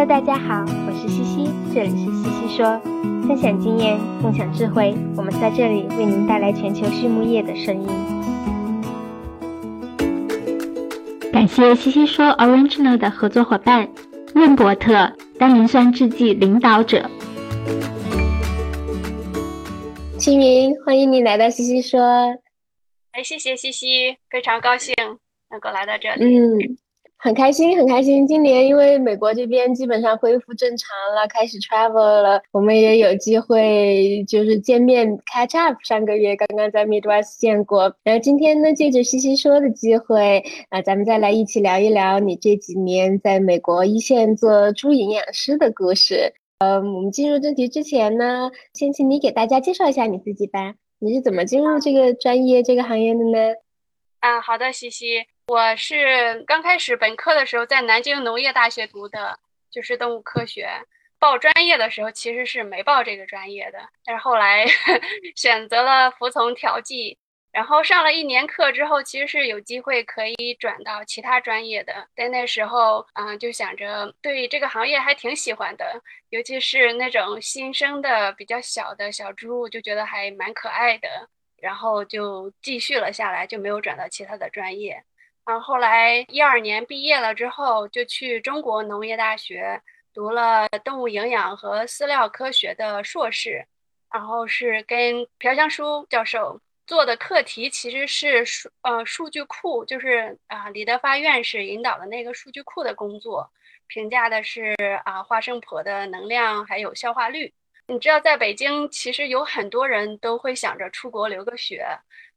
Hello，大家好，我是西西，这里是西西说，分享经验，共享智慧，我们在这里为您带来全球畜牧业的声音。感谢西西说 Original 的合作伙伴润伯特单磷酸制剂领导者。清明，欢迎你来到西西说。哎，谢谢西西，非常高兴能够来到这里。嗯。很开心，很开心。今年因为美国这边基本上恢复正常了，开始 travel 了，我们也有机会就是见面 catch up。上个月刚刚在 Midwest 见过，然后今天呢，借着西西说的机会，啊，咱们再来一起聊一聊你这几年在美国一线做猪营养师的故事。呃，我们进入正题之前呢，先请你给大家介绍一下你自己吧。你是怎么进入这个专业、这个行业的呢？啊，好的，西西。我是刚开始本科的时候在南京农业大学读的，就是动物科学。报专业的时候其实是没报这个专业的，但是后来 选择了服从调剂，然后上了一年课之后，其实是有机会可以转到其他专业的。但那时候啊，就想着对这个行业还挺喜欢的，尤其是那种新生的比较小的小猪，就觉得还蛮可爱的，然后就继续了下来，就没有转到其他的专业。然后后来一二年毕业了之后，就去中国农业大学读了动物营养和饲料科学的硕士，然后是跟朴香书教授做的课题，其实是数呃数据库，就是啊李德发院士引导的那个数据库的工作，评价的是啊花生婆的能量还有消化率。你知道，在北京其实有很多人都会想着出国留个学。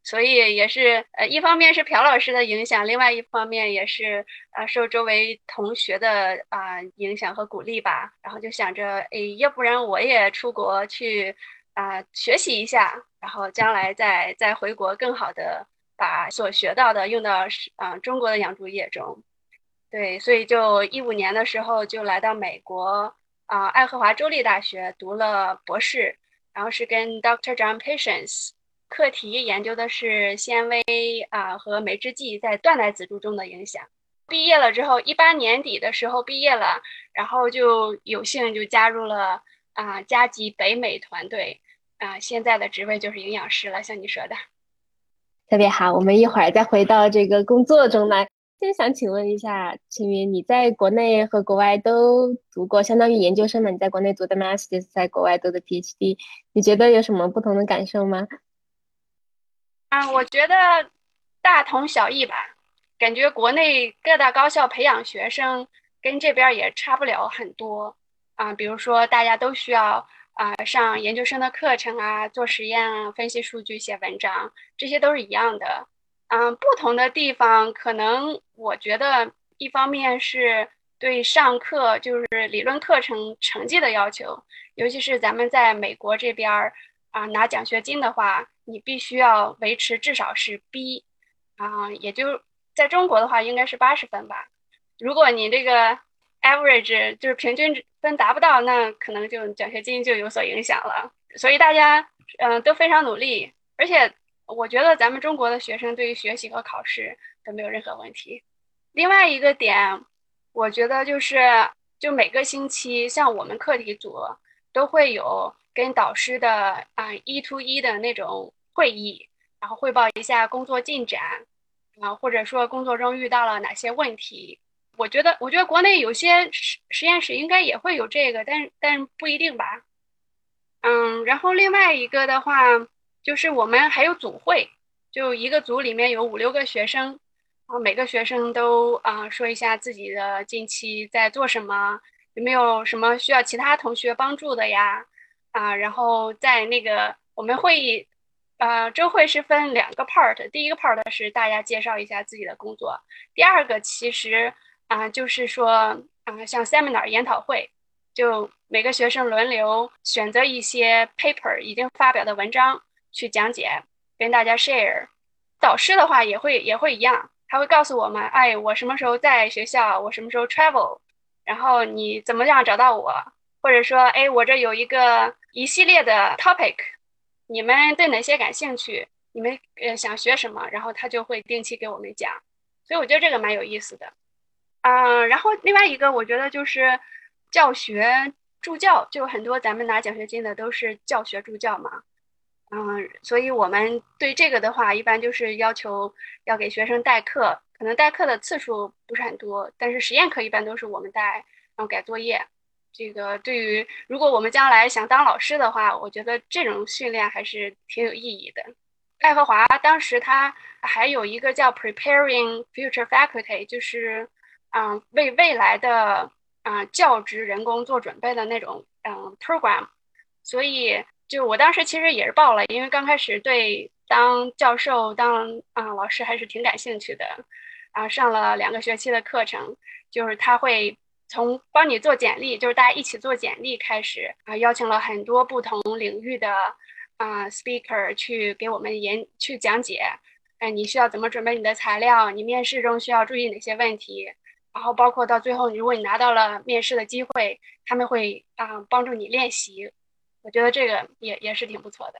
所以也是，呃，一方面是朴老师的影响，另外一方面也是，呃，受周围同学的啊影响和鼓励吧。然后就想着，哎，要不然我也出国去啊学习一下，然后将来再再回国，更好的把所学到的用到是啊中国的养猪业中。对，所以就一五年的时候就来到美国啊爱荷华州立大学读了博士，然后是跟 Dr. John Patience。课题研究的是纤维啊和酶制剂在断奶仔猪中的影响。毕业了之后，一八年底的时候毕业了，然后就有幸就加入了啊加吉北美团队啊，现在的职位就是营养师了。像你说的，特别好。我们一会儿再回到这个工作中来。先想请问一下秦云，你在国内和国外都读过，相当于研究生嘛？你在国内读的 Master，在国外读的 PhD，你觉得有什么不同的感受吗？啊，我觉得大同小异吧，感觉国内各大高校培养学生跟这边也差不了很多啊。比如说，大家都需要啊上研究生的课程啊，做实验啊，分析数据、写文章，这些都是一样的。嗯，不同的地方可能我觉得一方面是对上课就是理论课程成绩的要求，尤其是咱们在美国这边儿啊拿奖学金的话。你必须要维持至少是 B，啊，也就在中国的话应该是八十分吧。如果你这个 average 就是平均分达不到，那可能就奖学金就有所影响了。所以大家嗯都非常努力，而且我觉得咱们中国的学生对于学习和考试都没有任何问题。另外一个点，我觉得就是就每个星期像我们课题组都会有。跟导师的啊一 to 一的那种会议，然后汇报一下工作进展，啊或者说工作中遇到了哪些问题。我觉得，我觉得国内有些实实验室应该也会有这个，但但不一定吧。嗯，然后另外一个的话，就是我们还有组会，就一个组里面有五六个学生，啊每个学生都啊说一下自己的近期在做什么，有没有什么需要其他同学帮助的呀？啊，然后在那个我们会议，呃，周会是分两个 part，第一个 part 是大家介绍一下自己的工作，第二个其实啊就是说啊像 seminar 研讨会，就每个学生轮流选择一些 paper 已经发表的文章去讲解，跟大家 share。导师的话也会也会一样，他会告诉我们，哎，我什么时候在学校，我什么时候 travel，然后你怎么样找到我。或者说，哎，我这有一个一系列的 topic，你们对哪些感兴趣？你们呃想学什么？然后他就会定期给我们讲，所以我觉得这个蛮有意思的。嗯，然后另外一个，我觉得就是教学助教，就很多咱们拿奖学金的都是教学助教嘛。嗯，所以我们对这个的话，一般就是要求要给学生代课，可能代课的次数不是很多，但是实验课一般都是我们带，然后改作业。这个对于如果我们将来想当老师的话，我觉得这种训练还是挺有意义的。爱荷华当时他还有一个叫 Preparing Future Faculty，就是嗯为未来的啊教职人工做准备的那种嗯 program，所以。就我当时其实也是报了，因为刚开始对当教授、当啊老师还是挺感兴趣的，然啊上了两个学期的课程，就是他会从帮你做简历，就是大家一起做简历开始啊，邀请了很多不同领域的啊 speaker 去给我们演去讲解，哎你需要怎么准备你的材料，你面试中需要注意哪些问题，然后包括到最后，如果你拿到了面试的机会，他们会啊帮助你练习。我觉得这个也也是挺不错的。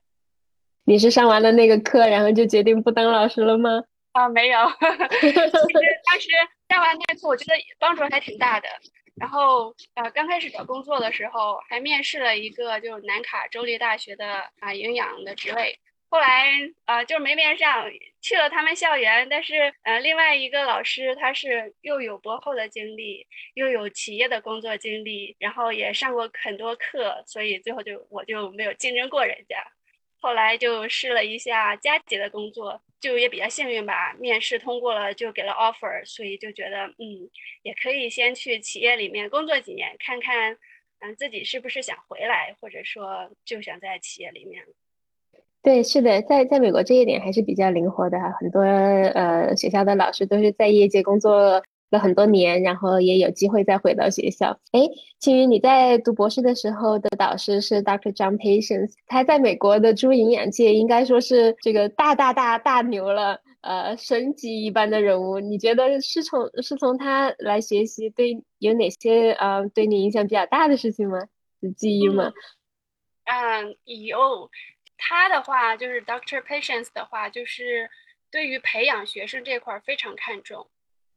你是上完了那个课，然后就决定不当老师了吗？啊，没有。其实 当时上完那课，我觉得帮助还挺大的。然后呃，刚开始找工作的时候，还面试了一个就是南卡州立大学的啊营养的职位。后来呃就是没面上，去了他们校园，但是呃另外一个老师他是又有博后的经历，又有企业的工作经历，然后也上过很多课，所以最后就我就没有竞争过人家。后来就试了一下加急的工作，就也比较幸运吧，面试通过了，就给了 offer，所以就觉得嗯也可以先去企业里面工作几年，看看嗯自己是不是想回来，或者说就想在企业里面。对，是的，在在美国这一点还是比较灵活的哈，很多呃学校的老师都是在业界工作了很多年，然后也有机会再回到学校。哎，青云，你在读博士的时候的导师是 Dr. John Patience，他在美国的猪营养界应该说是这个大大大大牛了，呃，神级一般的人物。你觉得是从是从他来学习，对有哪些呃对你影响比较大的事情吗？记忆吗？嗯，有。他的话就是 Doctor Patience 的话，就是对于培养学生这块非常看重。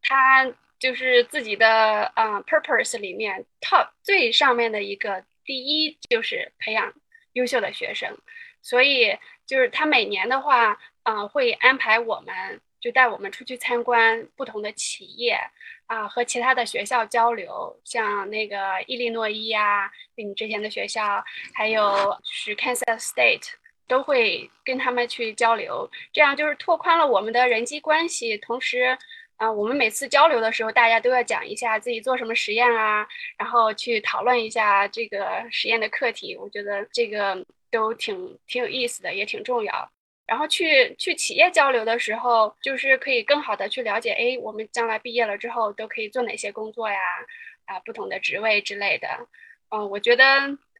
他就是自己的啊 purpose 里面 top 最上面的一个第一就是培养优秀的学生。所以就是他每年的话啊会安排我们就带我们出去参观不同的企业啊和其他的学校交流，像那个伊利诺伊啊，你之前的学校，还有是 Kansas State。都会跟他们去交流，这样就是拓宽了我们的人际关系。同时，啊，我们每次交流的时候，大家都要讲一下自己做什么实验啊，然后去讨论一下这个实验的课题。我觉得这个都挺挺有意思的，也挺重要。然后去去企业交流的时候，就是可以更好的去了解，哎，我们将来毕业了之后都可以做哪些工作呀？啊，不同的职位之类的。嗯，我觉得。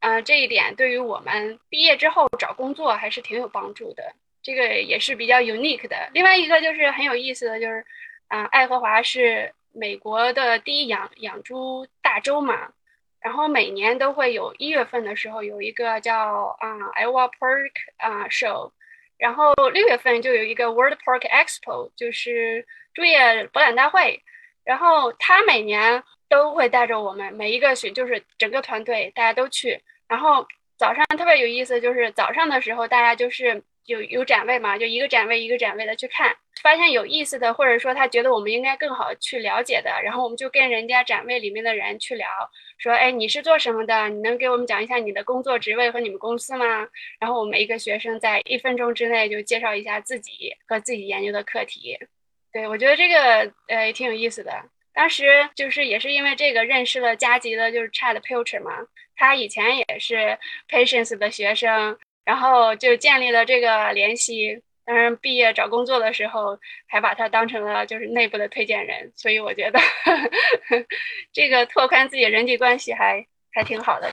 呃，这一点对于我们毕业之后找工作还是挺有帮助的。这个也是比较 unique 的。另外一个就是很有意思的就是，啊，爱荷华是美国的第一养养猪大州嘛，然后每年都会有一月份的时候有一个叫啊 Iowa Pork 啊 Show，然后六月份就有一个 World Pork Expo，就是猪业博览大会，然后他每年。都会带着我们每一个学，就是整个团队，大家都去。然后早上特别有意思，就是早上的时候，大家就是有有展位嘛，就一个展位一个展位的去看，发现有意思的，或者说他觉得我们应该更好去了解的，然后我们就跟人家展位里面的人去聊，说，哎，你是做什么的？你能给我们讲一下你的工作职位和你们公司吗？然后我们一个学生在一分钟之内就介绍一下自己和自己研究的课题。对我觉得这个呃也挺有意思的。当时就是也是因为这个认识了加急的，就是 Chad Pilcher 嘛，他以前也是 Patience 的学生，然后就建立了这个联系。当然毕业找工作的时候，还把他当成了就是内部的推荐人，所以我觉得呵 呵这个拓宽自己人际关系还还挺好的。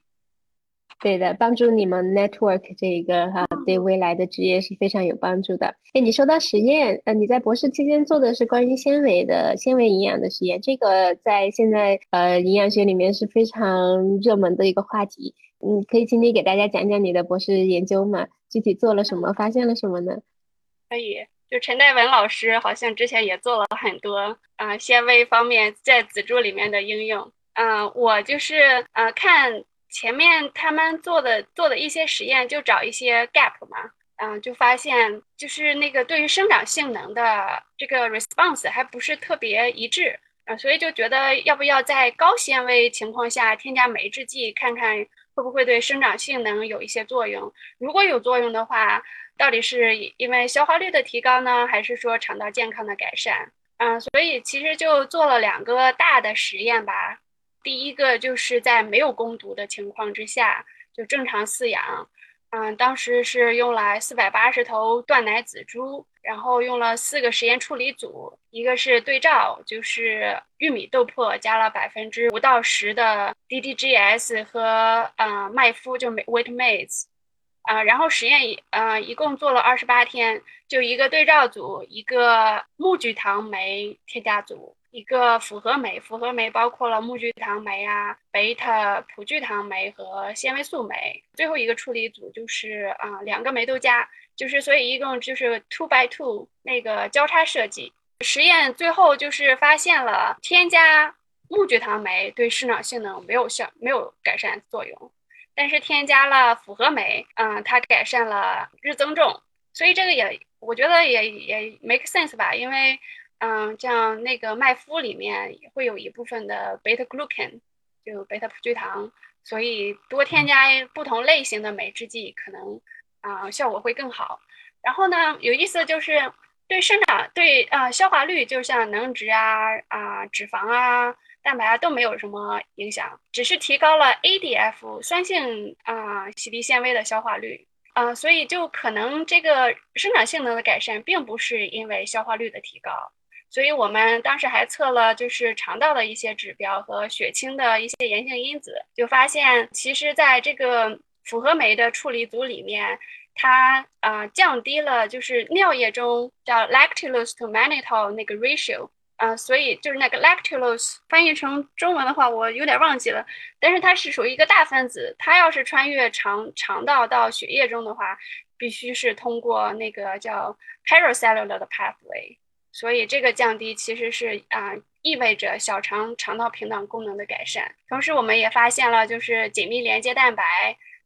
对的，帮助你们 network 这一个哈，对未来的职业是非常有帮助的。哎，你说到实验，呃，你在博士期间做的是关于纤维的纤维营养的实验，这个在现在呃营养学里面是非常热门的一个话题。嗯，可以请你给大家讲讲你的博士研究吗？具体做了什么，发现了什么呢？可以，就陈代文老师好像之前也做了很多啊纤维方面在紫珠里面的应用。嗯，我就是呃看前面他们做的做的一些实验，就找一些 gap 嘛，嗯，就发现就是那个对于生长性能的这个 response 还不是特别一致，啊，所以就觉得要不要在高纤维情况下添加酶制剂，看看会不会对生长性能有一些作用？如果有作用的话，到底是因为消化率的提高呢，还是说肠道健康的改善？嗯，所以其实就做了两个大的实验吧。第一个就是在没有攻毒的情况之下，就正常饲养。嗯，当时是用来四百八十头断奶仔猪，然后用了四个实验处理组，一个是对照，就是玉米豆粕加了百分之五到十的 DDGS 和呃麦麸，就 wheat maize。啊，然后实验一呃一共做了二十八天，就一个对照组，一个木聚糖酶添加组，一个复合酶，复合酶包括了木聚糖酶啊、贝塔葡聚糖酶和纤维素酶。最后一个处理组就是啊两个酶都加，就是所以一共就是 two by two 那个交叉设计。实验最后就是发现了添加木聚糖酶对生长性能没有效，没有改善作用。但是添加了复合酶，嗯，它改善了日增重，所以这个也我觉得也也 make sense 吧，因为，嗯，像那个麦麸里面也会有一部分的 beta glucan，就贝塔葡聚糖，所以多添加不同类型的酶制剂，可能啊效果会更好。然后呢，有意思的就是对生长对啊消化率，就像能值啊啊脂肪啊。蛋白啊都没有什么影响，只是提高了 ADF 酸性啊洗涤纤维的消化率啊，所以就可能这个生长性能的改善并不是因为消化率的提高，所以我们当时还测了就是肠道的一些指标和血清的一些炎性因子，就发现其实在这个复合酶的处理组里面，它啊降低了就是尿液中叫 lactulose to mannitol 那个 ratio。啊，所以就是那个 lactulose 翻译成中文的话，我有点忘记了。但是它是属于一个大分子，它要是穿越肠肠道到血液中的话，必须是通过那个叫 paracellular 的 pathway。所以这个降低其实是啊，意味着小肠肠道屏障功能的改善。同时，我们也发现了就是紧密连接蛋白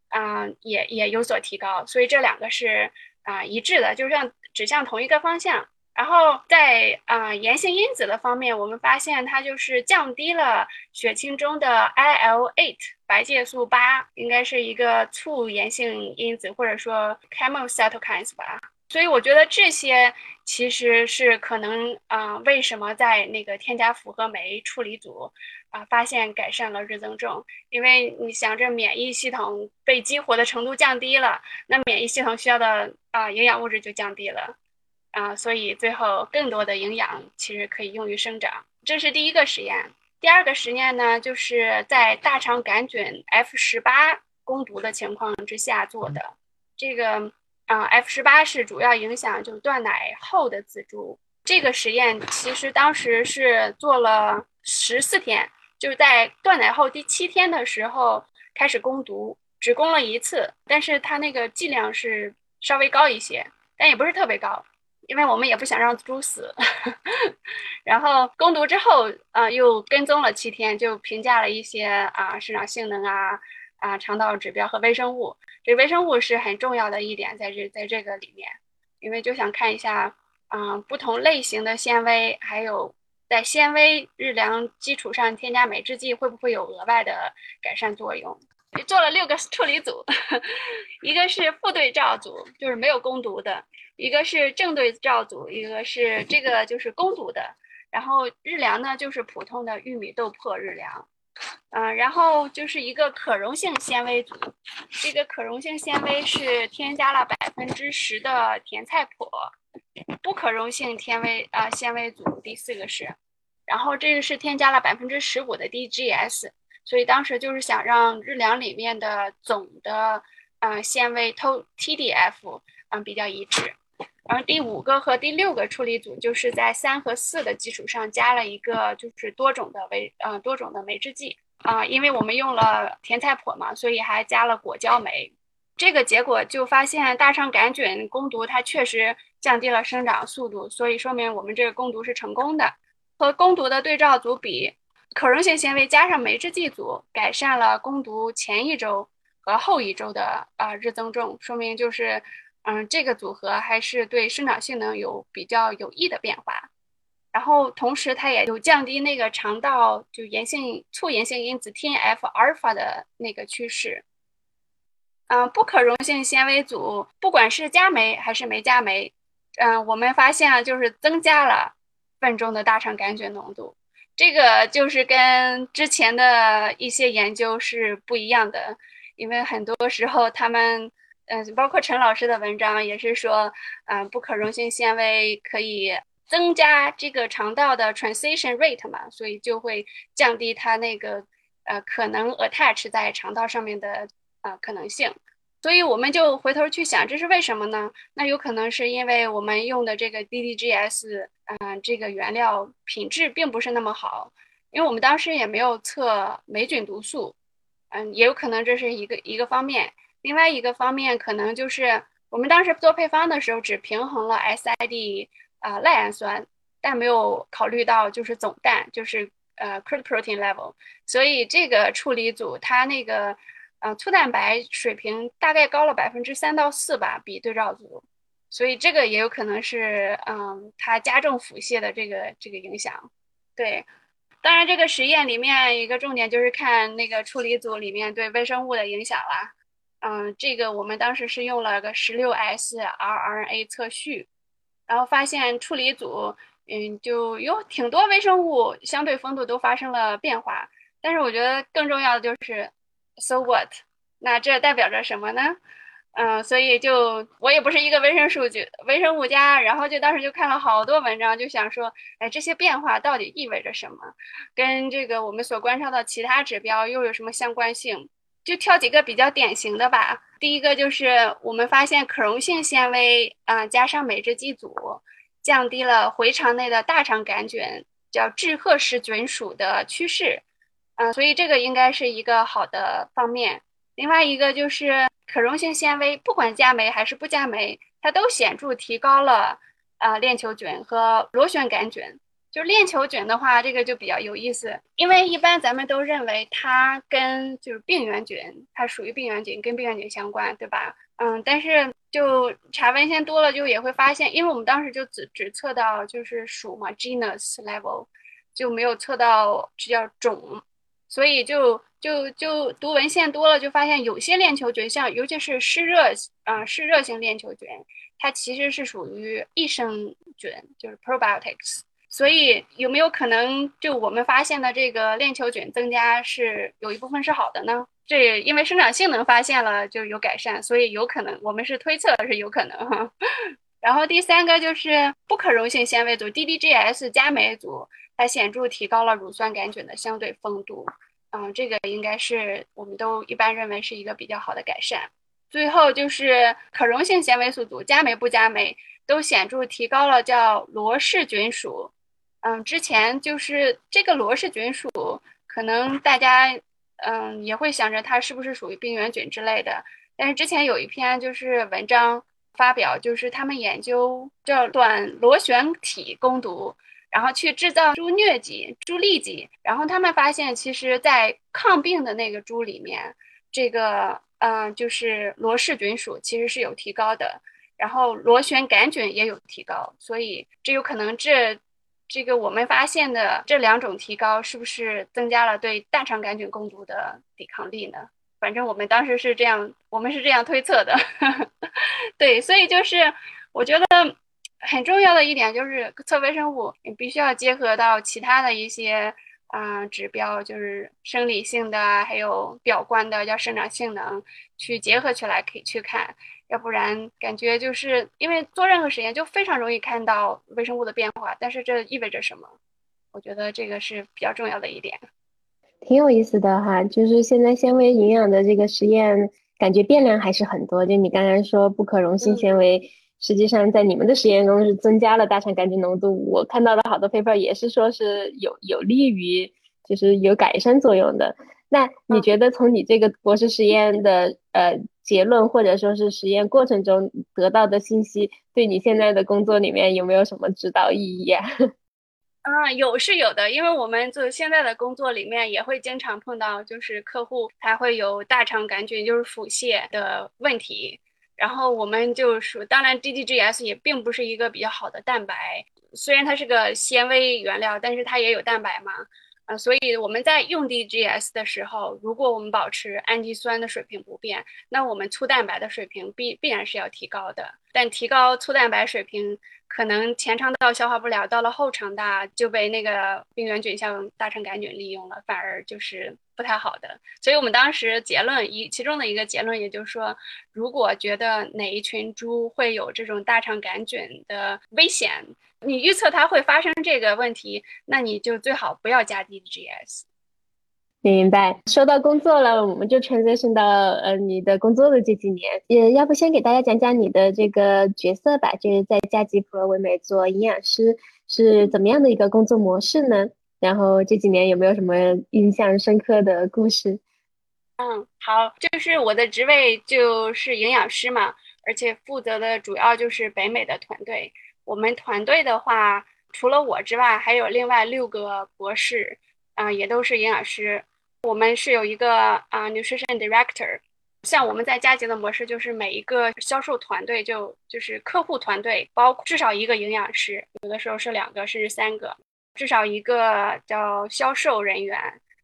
啊，也也有所提高。所以这两个是啊一致的，就是指向同一个方向。然后在啊炎性因子的方面，我们发现它就是降低了血清中的 IL-8 白介素八，应该是一个促炎性因子，或者说 chemocytokines 吧。所以我觉得这些其实是可能啊，为什么在那个添加复合酶处理组啊发现改善了日增重？因为你想着免疫系统被激活的程度降低了，那免疫系统需要的啊营养物质就降低了。啊，所以最后更多的营养其实可以用于生长，这是第一个实验。第二个实验呢，就是在大肠杆菌 F 十八攻毒的情况之下做的。这个啊，F 十八是主要影响就是断奶后的仔猪。这个实验其实当时是做了十四天，就是在断奶后第七天的时候开始攻毒，只攻了一次，但是它那个剂量是稍微高一些，但也不是特别高。因为我们也不想让猪死，然后攻毒之后，啊，又跟踪了七天，就评价了一些啊生长性能啊啊肠道指标和微生物。这微生物是很重要的一点，在这在这个里面，因为就想看一下啊不同类型的纤维，还有在纤维日粮基础上添加酶制剂会不会有额外的改善作用。做了六个处理组，一个是负对照组，就是没有攻毒的。一个是正对照组，一个是这个就是攻毒的，然后日粮呢就是普通的玉米豆粕日粮，嗯，然后就是一个可溶性纤维组，这个可溶性纤维是添加了百分之十的甜菜粕，不可溶性纤维啊纤维组第四个是，然后这个是添加了百分之十五的 DGS，所以当时就是想让日粮里面的总的啊纤维 T TDF 嗯比较一致。然后第五个和第六个处理组就是在三和四的基础上加了一个就是多种的维呃多种的酶制剂啊，因为我们用了甜菜粕嘛，所以还加了果胶酶。这个结果就发现大肠杆菌攻毒它确实降低了生长速度，所以说明我们这个攻毒是成功的。和攻毒的对照组比，可溶性纤维加上酶制剂组改善了攻毒前一周和后一周的啊日增重，说明就是嗯这个组合还是对生长性能有比较有益的变化。然后同时它也有降低那个肠道就炎性促炎性因子 TNF 阿尔法的那个趋势。嗯，不可溶性纤维组不管是加酶还是没加酶，嗯，我们发现啊就是增加了粪中的大肠杆菌浓度。这个就是跟之前的一些研究是不一样的，因为很多时候他们，嗯，包括陈老师的文章也是说，嗯，不可溶性纤维可以增加这个肠道的 transition rate 嘛，所以就会降低它那个呃可能 attach 在肠道上面的呃可能性。所以我们就回头去想，这是为什么呢？那有可能是因为我们用的这个 DDGS，嗯，这个原料品质并不是那么好，因为我们当时也没有测霉菌毒素，嗯，也有可能这是一个一个方面。另外一个方面可能就是我们当时做配方的时候只平衡了 SID 啊赖氨酸，但没有考虑到就是总氮，就是呃 crude protein level，所以这个处理组它那个。嗯，粗蛋白水平大概高了百分之三到四吧，比对照组，所以这个也有可能是嗯，它加重腹泻的这个这个影响。对，当然这个实验里面一个重点就是看那个处理组里面对微生物的影响啦。嗯，这个我们当时是用了个十六 S rRNA 测序，然后发现处理组嗯就有挺多微生物相对丰度都发生了变化，但是我觉得更重要的就是。So what？那这代表着什么呢？嗯，所以就我也不是一个微生数据微生物家，然后就当时就看了好多文章，就想说，哎，这些变化到底意味着什么？跟这个我们所观察到其他指标又有什么相关性？就挑几个比较典型的吧。第一个就是我们发现可溶性纤维啊加上酶制剂组，降低了回肠内的大肠杆菌叫致褐氏菌属的趋势。嗯，所以这个应该是一个好的方面。另外一个就是可溶性纤维，不管加酶还是不加酶，它都显著提高了啊链球菌和螺旋杆菌。就是链球菌的话，这个就比较有意思，因为一般咱们都认为它跟就是病原菌，它属于病原菌，跟病原菌相关，对吧？嗯，但是就查文献多了，就也会发现，因为我们当时就只只测到就是属嘛 genus level，就没有测到这叫种。所以就就就读文献多了，就发现有些链球菌，像尤其是湿热啊湿热性链球菌，它其实是属于益生菌，就是 probiotics。所以有没有可能，就我们发现的这个链球菌增加是有一部分是好的呢？这因为生长性能发现了就有改善，所以有可能我们是推测是有可能哈。然后第三个就是不可溶性纤维组 DDGS 加酶组。它显著提高了乳酸杆菌的相对丰度，嗯，这个应该是我们都一般认为是一个比较好的改善。最后就是可溶性纤维素组，加酶不加酶都显著提高了叫罗氏菌属。嗯，之前就是这个罗氏菌属，可能大家嗯也会想着它是不是属于病原菌之类的。但是之前有一篇就是文章发表，就是他们研究叫短螺旋体攻毒。然后去制造猪疟疾、猪痢疾，然后他们发现，其实，在抗病的那个猪里面，这个，嗯，就是罗氏菌属其实是有提高的，然后螺旋杆菌也有提高，所以这有可能这，这个我们发现的这两种提高，是不是增加了对大肠杆菌攻毒的抵抗力呢？反正我们当时是这样，我们是这样推测的，对，所以就是我觉得。很重要的一点就是测微生物，你必须要结合到其他的一些啊指标，就是生理性的，还有表观的叫生长性能，去结合起来可以去看，要不然感觉就是因为做任何实验就非常容易看到微生物的变化，但是这意味着什么？我觉得这个是比较重要的一点。挺有意思的哈，就是现在纤维营养的这个实验，感觉变量还是很多。就你刚才说不可溶性纤维。实际上，在你们的实验中是增加了大肠杆菌浓度。我看到的好多 paper 也是说是有有利于，就是有改善作用的。那你觉得从你这个博士实验的呃结论，或者说是实验过程中得到的信息，对你现在的工作里面有没有什么指导意义啊？啊，有是有的，因为我们做现在的工作里面也会经常碰到，就是客户他会有大肠杆菌，就是腹泻的问题，然后我们就说，当然 DDGS 也并不是一个比较好的蛋白，虽然它是个纤维原料，但是它也有蛋白嘛。啊，所以我们在用 DGS 的时候，如果我们保持氨基酸的水平不变，那我们粗蛋白的水平必必然是要提高的。但提高粗蛋白水平，可能前肠道消化不了，到了后肠道就被那个病原菌像大肠杆菌利用了，反而就是不太好的。所以我们当时结论一，其中的一个结论，也就是说，如果觉得哪一群猪会有这种大肠杆菌的危险。你预测它会发生这个问题，那你就最好不要加 DGS。明白。说到工作了，我们就 transition 到呃你的工作的这几年，也要不先给大家讲讲你的这个角色吧，就是在加吉普罗维美做营养师是怎么样的一个工作模式呢？然后这几年有没有什么印象深刻的故事？嗯，好，就是我的职位就是营养师嘛，而且负责的主要就是北美的团队。我们团队的话，除了我之外，还有另外六个博士，啊，也都是营养师。我们是有一个啊，nutrition director。像我们在佳杰的模式，就是每一个销售团队就就是客户团队，包括至少一个营养师，有的时候是两个甚至三个，至少一个叫销售人员，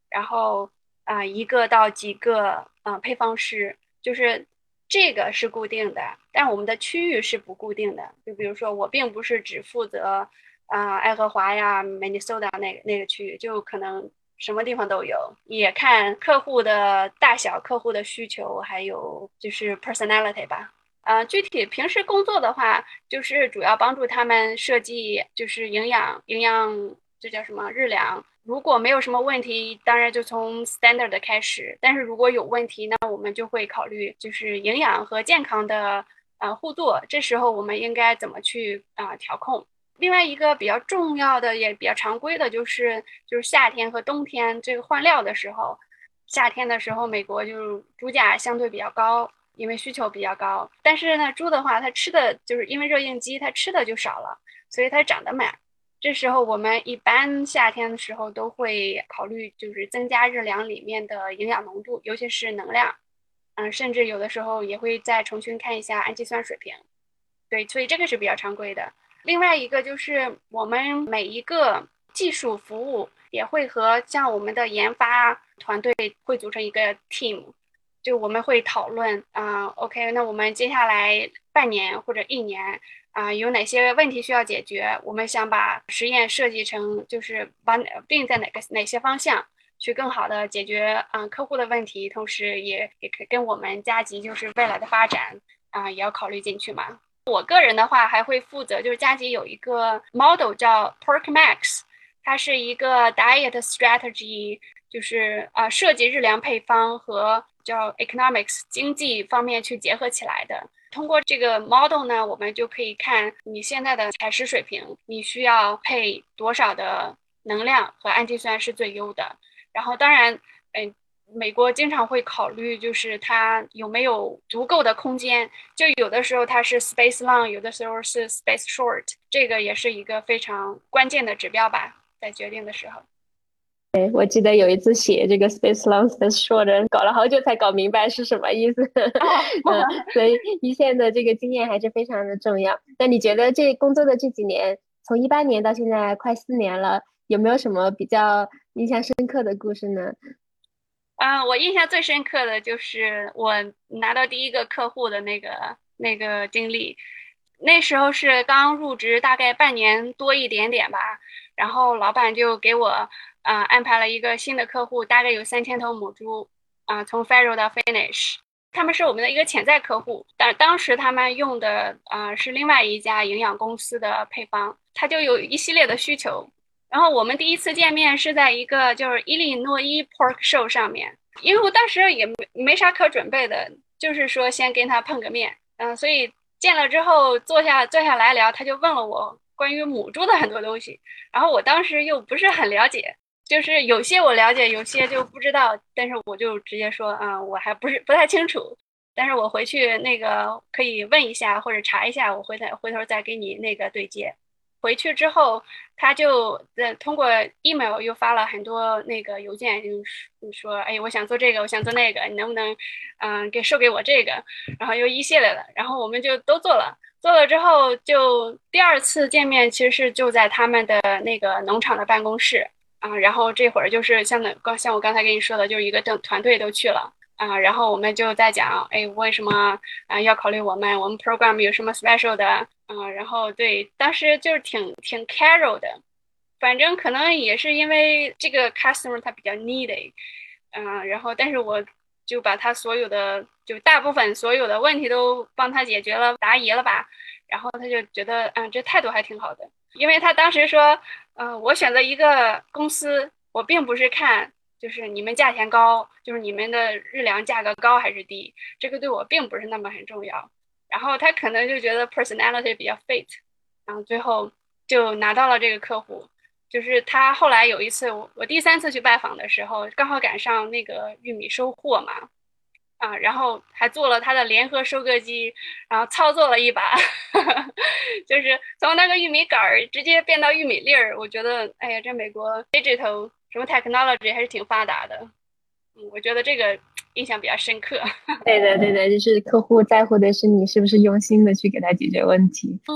然后啊，一个到几个啊配方师，就是。这个是固定的，但我们的区域是不固定的。就比如说，我并不是只负责啊爱荷华呀、Minnesota 那个那个区域，就可能什么地方都有，也看客户的大小、客户的需求，还有就是 personality 吧。啊，具体平时工作的话，就是主要帮助他们设计，就是营养营养，这叫什么日粮。如果没有什么问题，当然就从 standard 开始。但是如果有问题，那我们就会考虑就是营养和健康的呃互作。这时候我们应该怎么去啊调控？另外一个比较重要的也比较常规的就是就是夏天和冬天这个换料的时候，夏天的时候美国就猪价相对比较高，因为需求比较高。但是呢，猪的话它吃的就是因为热应激，它吃的就少了，所以它长得慢。这时候我们一般夏天的时候都会考虑，就是增加日粮里面的营养浓度，尤其是能量，嗯，甚至有的时候也会再重新看一下氨基酸水平。对，所以这个是比较常规的。另外一个就是我们每一个技术服务也会和像我们的研发团队会组成一个 team，就我们会讨论啊，OK，那我们接下来半年或者一年。啊，有哪些问题需要解决？我们想把实验设计成，就是把定在哪个哪些方向去更好的解决啊客户的问题，同时也也可跟我们加急就是未来的发展啊也要考虑进去嘛。我个人的话还会负责，就是加急有一个 model 叫 Pork Max，它是一个 diet strategy，就是啊设计日粮配方和叫 economics 经济方面去结合起来的。通过这个 model 呢，我们就可以看你现在的采食水平，你需要配多少的能量和氨基酸是最优的。然后，当然，嗯，美国经常会考虑就是它有没有足够的空间，就有的时候它是 space long，有的时候是 space short，这个也是一个非常关键的指标吧，在决定的时候。对，我记得有一次写这个 space long short，搞了好久才搞明白是什么意思。嗯，所以一线的这个经验还是非常的重要。那你觉得这工作的这几年，从一八年到现在快四年了，有没有什么比较印象深刻的故事呢？啊，我印象最深刻的就是我拿到第一个客户的那个那个经历。那时候是刚入职，大概半年多一点点吧，然后老板就给我。啊，安排了一个新的客户，大概有三千头母猪，啊，从 Farrow 到 Finish，他们是我们的一个潜在客户，但当时他们用的啊是另外一家营养公司的配方，他就有一系列的需求。然后我们第一次见面是在一个就是伊利诺伊 Pork Show 上面，因为我当时也没没啥可准备的，就是说先跟他碰个面，嗯，所以见了之后坐下坐下来聊，他就问了我关于母猪的很多东西，然后我当时又不是很了解。就是有些我了解，有些就不知道，但是我就直接说啊，我还不是不太清楚，但是我回去那个可以问一下或者查一下，我回头回头再给你那个对接。回去之后，他就呃通过 email 又发了很多那个邮件，就是说，哎，我想做这个，我想做那个，你能不能嗯给授给我这个？然后又一系列的，然后我们就都做了。做了之后，就第二次见面其实是就在他们的那个农场的办公室啊。然后这会儿就是像那刚像我刚才跟你说的，就是一个整团队都去了。啊，然后我们就在讲，哎，为什么啊要考虑我们？我们 program 有什么 special 的？啊，然后对，当时就是挺挺 casual 的，反正可能也是因为这个 customer 他比较 needy，嗯，然后但是我就把他所有的就大部分所有的问题都帮他解决了，答疑了吧，然后他就觉得，嗯，这态度还挺好的，因为他当时说，嗯，我选择一个公司，我并不是看。就是你们价钱高，就是你们的日粮价格高还是低，这个对我并不是那么很重要。然后他可能就觉得 personality 比较 fit，然后最后就拿到了这个客户。就是他后来有一次，我我第三次去拜访的时候，刚好赶上那个玉米收获嘛，啊，然后还做了他的联合收割机，然后操作了一把，就是从那个玉米杆儿直接变到玉米粒儿。我觉得，哎呀，这美国 digital。什么 technology 还是挺发达的，嗯，我觉得这个印象比较深刻。对的，对的，就是客户在乎的是你是不是用心的去给他解决问题。嗯，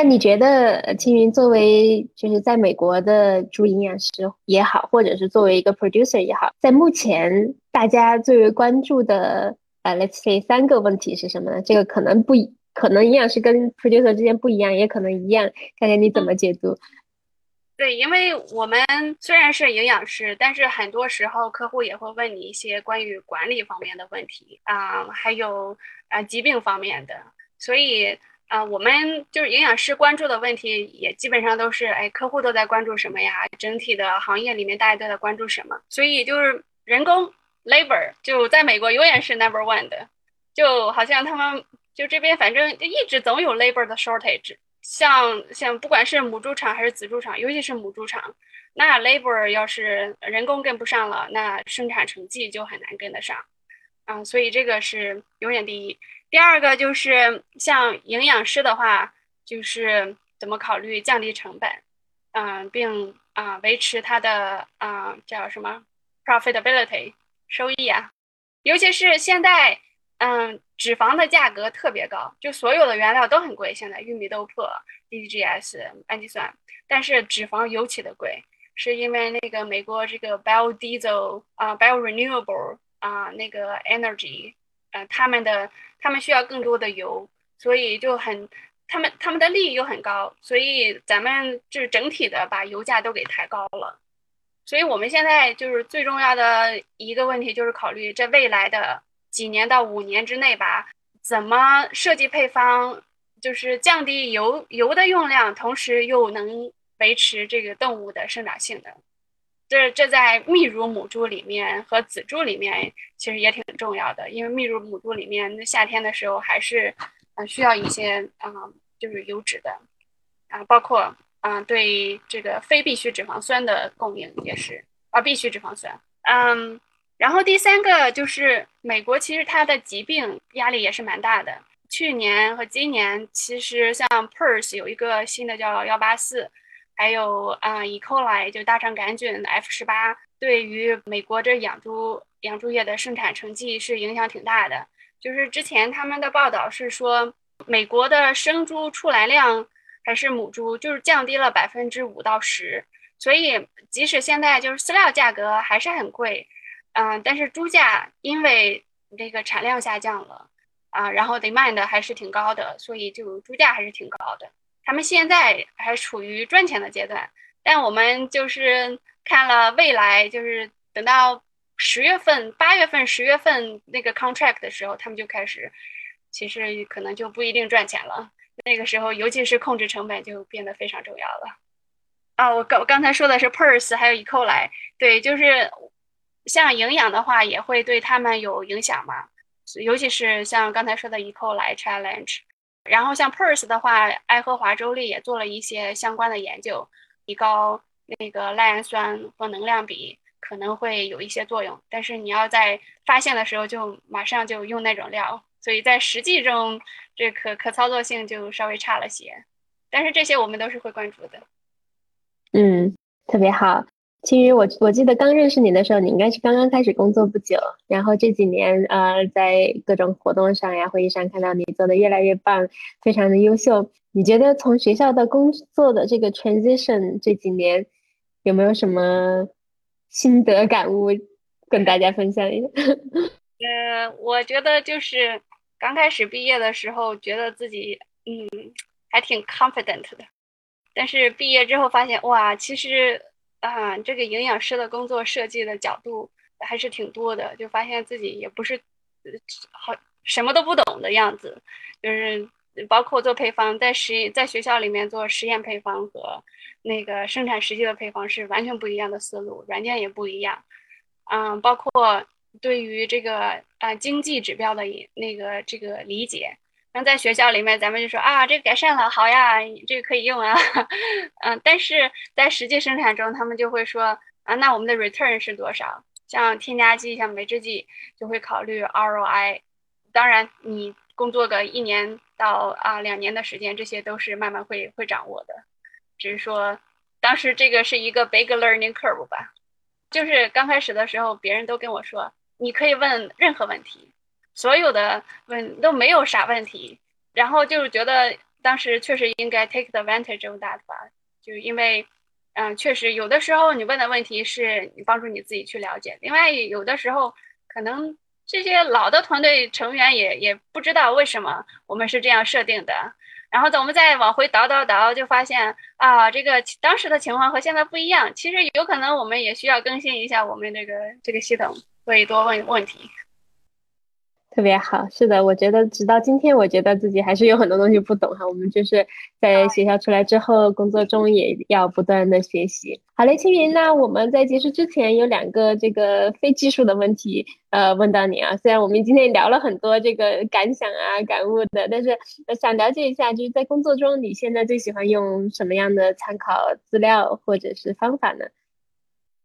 那你觉得青云作为就是在美国的猪营养师也好，或者是作为一个 producer 也好，在目前大家最为关注的呃，let's say 三个问题是什么呢？这个可能不可能营养师跟 producer 之间不一样，也可能一样，看看你怎么解读。对，因为我们虽然是营养师，但是很多时候客户也会问你一些关于管理方面的问题啊，还有啊疾病方面的，所以啊，我们就是营养师关注的问题也基本上都是，哎，客户都在关注什么呀？整体的行业里面大家都在关注什么？所以就是人工 labor 就在美国永远是 number one 的，就好像他们就这边反正就一直总有 labor 的 shortage。像像不管是母猪场还是子猪场，尤其是母猪场，那 labor 要是人工跟不上了，那生产成绩就很难跟得上，啊，所以这个是永远第一。第二个就是像营养师的话，就是怎么考虑降低成本，嗯，并啊维持它的啊叫什么 profitability 收益啊，尤其是现在。嗯，脂肪的价格特别高，就所有的原料都很贵。现在玉米豆粕、DGS、氨基酸，但是脂肪尤其的贵，是因为那个美国这个 biodiesel 啊，biorenewable 啊，那个 energy，呃，他们的他们需要更多的油，所以就很，他们他们的利益又很高，所以咱们就是整体的把油价都给抬高了。所以我们现在就是最重要的一个问题，就是考虑这未来的。几年到五年之内吧，怎么设计配方，就是降低油油的用量，同时又能维持这个动物的生长性能。这这在泌乳母猪里面和仔猪里面其实也挺重要的，因为泌乳母猪里面那夏天的时候还是呃需要一些啊就是油脂的啊，包括啊对这个非必需脂肪酸的供应也是啊必需脂肪酸嗯。然后第三个就是美国，其实它的疾病压力也是蛮大的。去年和今年，其实像 PRRS 有一个新的叫幺八四，还有啊 E. coli 就大肠杆菌 F 十八，对于美国这养猪养猪业的生产成绩是影响挺大的。就是之前他们的报道是说，美国的生猪出栏量还是母猪就是降低了百分之五到十，所以即使现在就是饲料价格还是很贵。嗯，但是猪价因为这个产量下降了啊，然后得卖的还是挺高的，所以就猪价还是挺高的。他们现在还处于赚钱的阶段，但我们就是看了未来，就是等到十月份、八月份、十月份那个 contract 的时候，他们就开始，其实可能就不一定赚钱了。那个时候，尤其是控制成本就变得非常重要了。啊，我刚我刚才说的是 purse 还有 e c o 来，对，就是。像营养的话，也会对他们有影响嘛，尤其是像刚才说的 Eco 来 Challenge，然后像 Purse 的话，爱荷华州立也做了一些相关的研究，提高那个赖氨酸和能量比可能会有一些作用，但是你要在发现的时候就马上就用那种料，所以在实际中这可可操作性就稍微差了些。但是这些我们都是会关注的。嗯，特别好。青云，我我记得刚认识你的时候，你应该是刚刚开始工作不久，然后这几年呃，在各种活动上呀、会议上看到你做的越来越棒，非常的优秀。你觉得从学校到工作的这个 transition 这几年有没有什么心得感悟跟大家分享一下？呃，我觉得就是刚开始毕业的时候，觉得自己嗯还挺 confident 的，但是毕业之后发现哇，其实。啊，这个营养师的工作设计的角度还是挺多的，就发现自己也不是好什么都不懂的样子，就是包括做配方，在实验在学校里面做实验配方和那个生产实际的配方是完全不一样的思路，软件也不一样，嗯，包括对于这个啊经济指标的那个这个理解。那在学校里面，咱们就说啊，这个改善了，好呀，这个可以用啊，嗯，但是在实际生产中，他们就会说啊，那我们的 return 是多少？像添加剂、像酶制剂，就会考虑 ROI。当然，你工作个一年到啊两年的时间，这些都是慢慢会会掌握的。只是说，当时这个是一个 big learning curve 吧，就是刚开始的时候，别人都跟我说，你可以问任何问题。所有的问都没有啥问题，然后就是觉得当时确实应该 take advantage of that 吧，就因为，嗯，确实有的时候你问的问题是你帮助你自己去了解，另外有的时候可能这些老的团队成员也也不知道为什么我们是这样设定的，然后等我们再往回倒倒倒，就发现啊，这个当时的情况和现在不一样，其实有可能我们也需要更新一下我们这个这个系统，所以多问问题。特别好，是的，我觉得直到今天，我觉得自己还是有很多东西不懂哈。我们就是在学校出来之后，工作中也要不断的学习。好嘞，青云，那我们在结束之前有两个这个非技术的问题，呃，问到你啊。虽然我们今天聊了很多这个感想啊、感悟的，但是想了解一下，就是在工作中你现在最喜欢用什么样的参考资料或者是方法呢？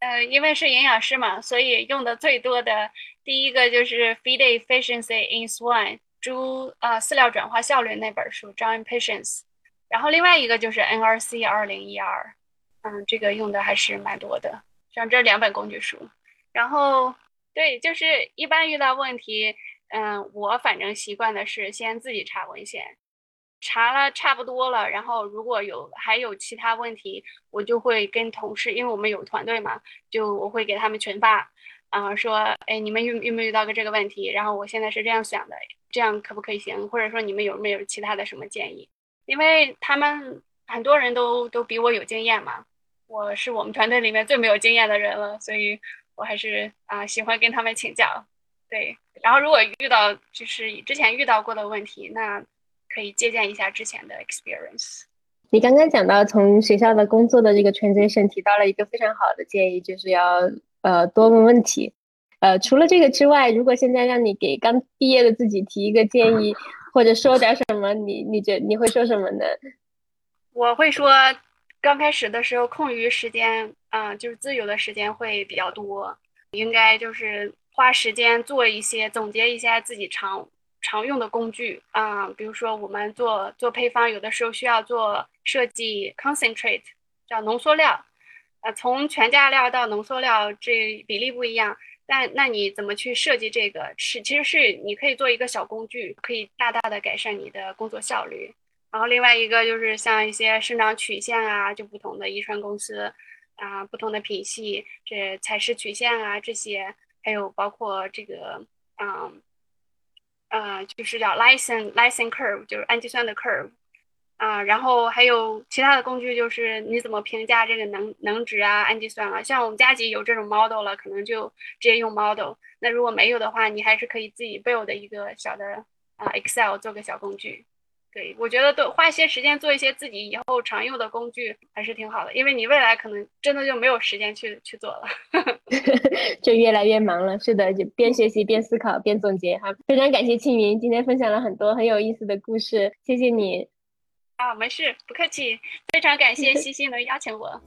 呃，因为是营养师嘛，所以用的最多的第一个就是《Feed Efficiency in Swine》猪啊饲料转化效率那本书《John Patience》，然后另外一个就是 NRC 二零一二，嗯，这个用的还是蛮多的，像这两本工具书。然后对，就是一般遇到问题，嗯，我反正习惯的是先自己查文献。查了差不多了，然后如果有还有其他问题，我就会跟同事，因为我们有团队嘛，就我会给他们群发，啊，说，哎，你们遇遇没遇到个这个问题？然后我现在是这样想的，这样可不可以行？或者说你们有没有其他的什么建议？因为他们很多人都都比我有经验嘛，我是我们团队里面最没有经验的人了，所以我还是啊喜欢跟他们请教，对。然后如果遇到就是之前遇到过的问题，那。可以借鉴一下之前的 experience。你刚刚讲到从学校的工作的这个 transition，提到了一个非常好的建议，就是要呃多问问题。呃，除了这个之外，如果现在让你给刚毕业的自己提一个建议，或者说点什么，你你觉你会说什么呢？我会说，刚开始的时候空余时间啊，就是自由的时间会比较多，应该就是花时间做一些总结一下自己常。常用的工具啊，比如说我们做做配方，有的时候需要做设计 concentrate，叫浓缩料，呃，从全价料到浓缩料这比例不一样，但那你怎么去设计这个？是其实是你可以做一个小工具，可以大大的改善你的工作效率。然后另外一个就是像一些生长曲线啊，就不同的遗传公司啊，不同的品系，这采食曲线啊这些，还有包括这个嗯。啊，就是叫 license license curve，就是氨基酸的 curve，啊，然后还有其他的工具，就是你怎么评价这个能能值啊，氨基酸啊。像我们加急有这种 model 了，可能就直接用 model。那如果没有的话，你还是可以自己 build 一个小的啊 Excel 做个小工具。对，我觉得都花一些时间做一些自己以后常用的工具还是挺好的，因为你未来可能真的就没有时间去去做了，就越来越忙了。是的，就边学习边思考边总结哈。非常感谢庆云今天分享了很多很有意思的故事，谢谢你。啊，没事，不客气。非常感谢 西西能邀请我。